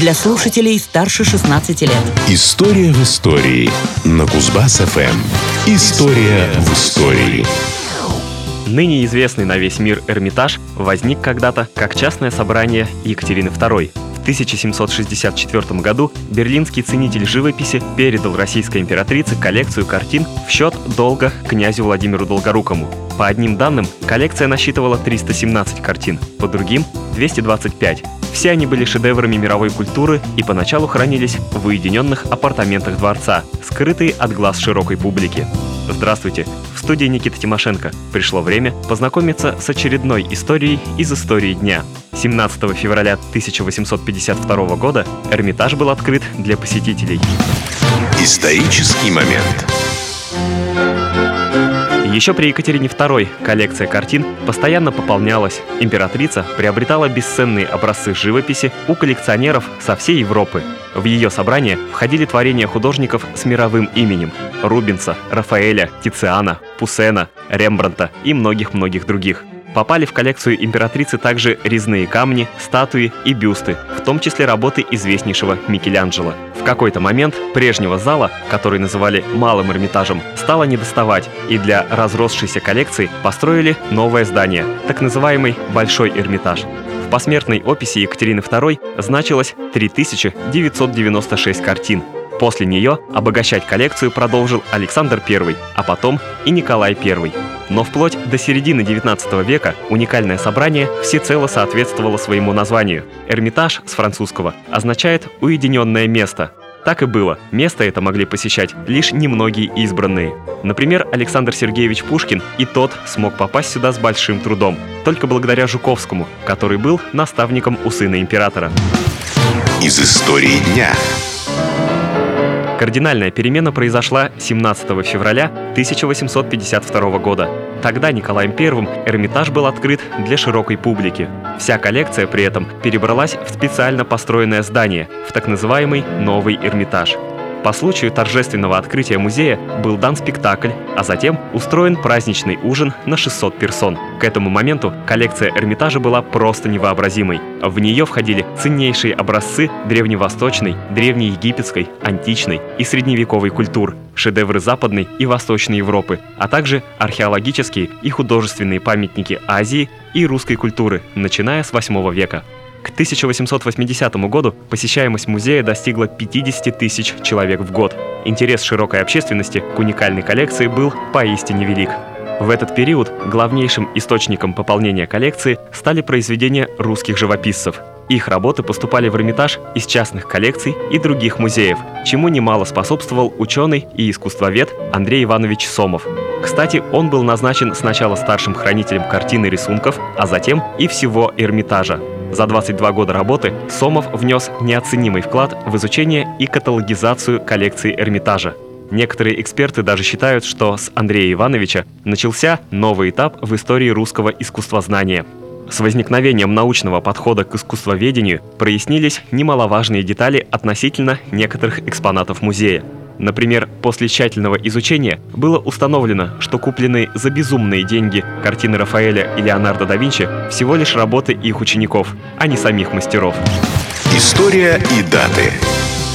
для слушателей старше 16 лет. История в истории на Кузбасс-ФМ. История в истории. Ныне известный на весь мир Эрмитаж возник когда-то как частное собрание Екатерины II. В 1764 году берлинский ценитель живописи передал российской императрице коллекцию картин в счет долга князю Владимиру Долгорукому. По одним данным, коллекция насчитывала 317 картин, по другим — 225. Все они были шедеврами мировой культуры и поначалу хранились в уединенных апартаментах дворца, скрытые от глаз широкой публики. Здравствуйте! В студии Никита Тимошенко. Пришло время познакомиться с очередной историей из истории дня. 17 февраля 1852 года Эрмитаж был открыт для посетителей. Исторический момент. Еще при Екатерине II коллекция картин постоянно пополнялась. Императрица приобретала бесценные образцы живописи у коллекционеров со всей Европы. В ее собрание входили творения художников с мировым именем – Рубенса, Рафаэля, Тициана, Пуссена, Рембранта и многих-многих других – Попали в коллекцию императрицы также резные камни, статуи и бюсты, в том числе работы известнейшего Микеланджело. В какой-то момент прежнего зала, который называли Малым Эрмитажем, стало недоставать, и для разросшейся коллекции построили новое здание, так называемый Большой Эрмитаж. В посмертной описи Екатерины II значилось 3996 картин, После нее обогащать коллекцию продолжил Александр I, а потом и Николай I. Но вплоть до середины XIX века уникальное собрание всецело соответствовало своему названию. Эрмитаж с французского означает «уединенное место», так и было. Место это могли посещать лишь немногие избранные. Например, Александр Сергеевич Пушкин и тот смог попасть сюда с большим трудом, только благодаря Жуковскому, который был наставником у сына императора. Из истории дня. Кардинальная перемена произошла 17 февраля 1852 года. Тогда Николаем I Эрмитаж был открыт для широкой публики. Вся коллекция при этом перебралась в специально построенное здание, в так называемый Новый Эрмитаж. По случаю торжественного открытия музея был дан спектакль, а затем устроен праздничный ужин на 600 персон. К этому моменту коллекция Эрмитажа была просто невообразимой. В нее входили ценнейшие образцы древневосточной, древнеегипетской, античной и средневековой культур, шедевры Западной и Восточной Европы, а также археологические и художественные памятники Азии и русской культуры, начиная с 8 века. К 1880 году посещаемость музея достигла 50 тысяч человек в год. Интерес широкой общественности к уникальной коллекции был поистине велик. В этот период главнейшим источником пополнения коллекции стали произведения русских живописцев. Их работы поступали в Эрмитаж из частных коллекций и других музеев, чему немало способствовал ученый и искусствовед Андрей Иванович Сомов. Кстати, он был назначен сначала старшим хранителем картин и рисунков, а затем и всего Эрмитажа. За 22 года работы Сомов внес неоценимый вклад в изучение и каталогизацию коллекции Эрмитажа. Некоторые эксперты даже считают, что с Андрея Ивановича начался новый этап в истории русского искусствознания. С возникновением научного подхода к искусствоведению прояснились немаловажные детали относительно некоторых экспонатов музея – Например, после тщательного изучения было установлено, что купленные за безумные деньги картины Рафаэля и Леонардо да Винчи всего лишь работы их учеников, а не самих мастеров. История и даты.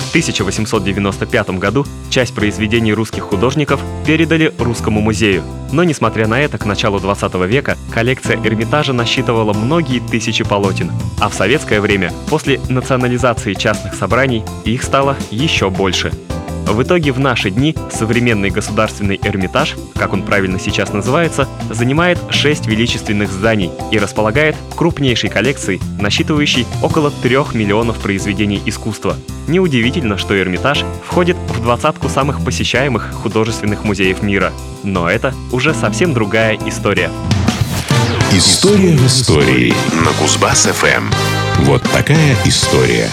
В 1895 году часть произведений русских художников передали Русскому музею. Но, несмотря на это, к началу 20 века коллекция Эрмитажа насчитывала многие тысячи полотен. А в советское время, после национализации частных собраний, их стало еще больше – в итоге в наши дни современный государственный Эрмитаж, как он правильно сейчас называется, занимает шесть величественных зданий и располагает крупнейшей коллекцией, насчитывающей около трех миллионов произведений искусства. Неудивительно, что Эрмитаж входит в двадцатку самых посещаемых художественных музеев мира. Но это уже совсем другая история. История в истории на Кузбасс-ФМ. Вот такая история.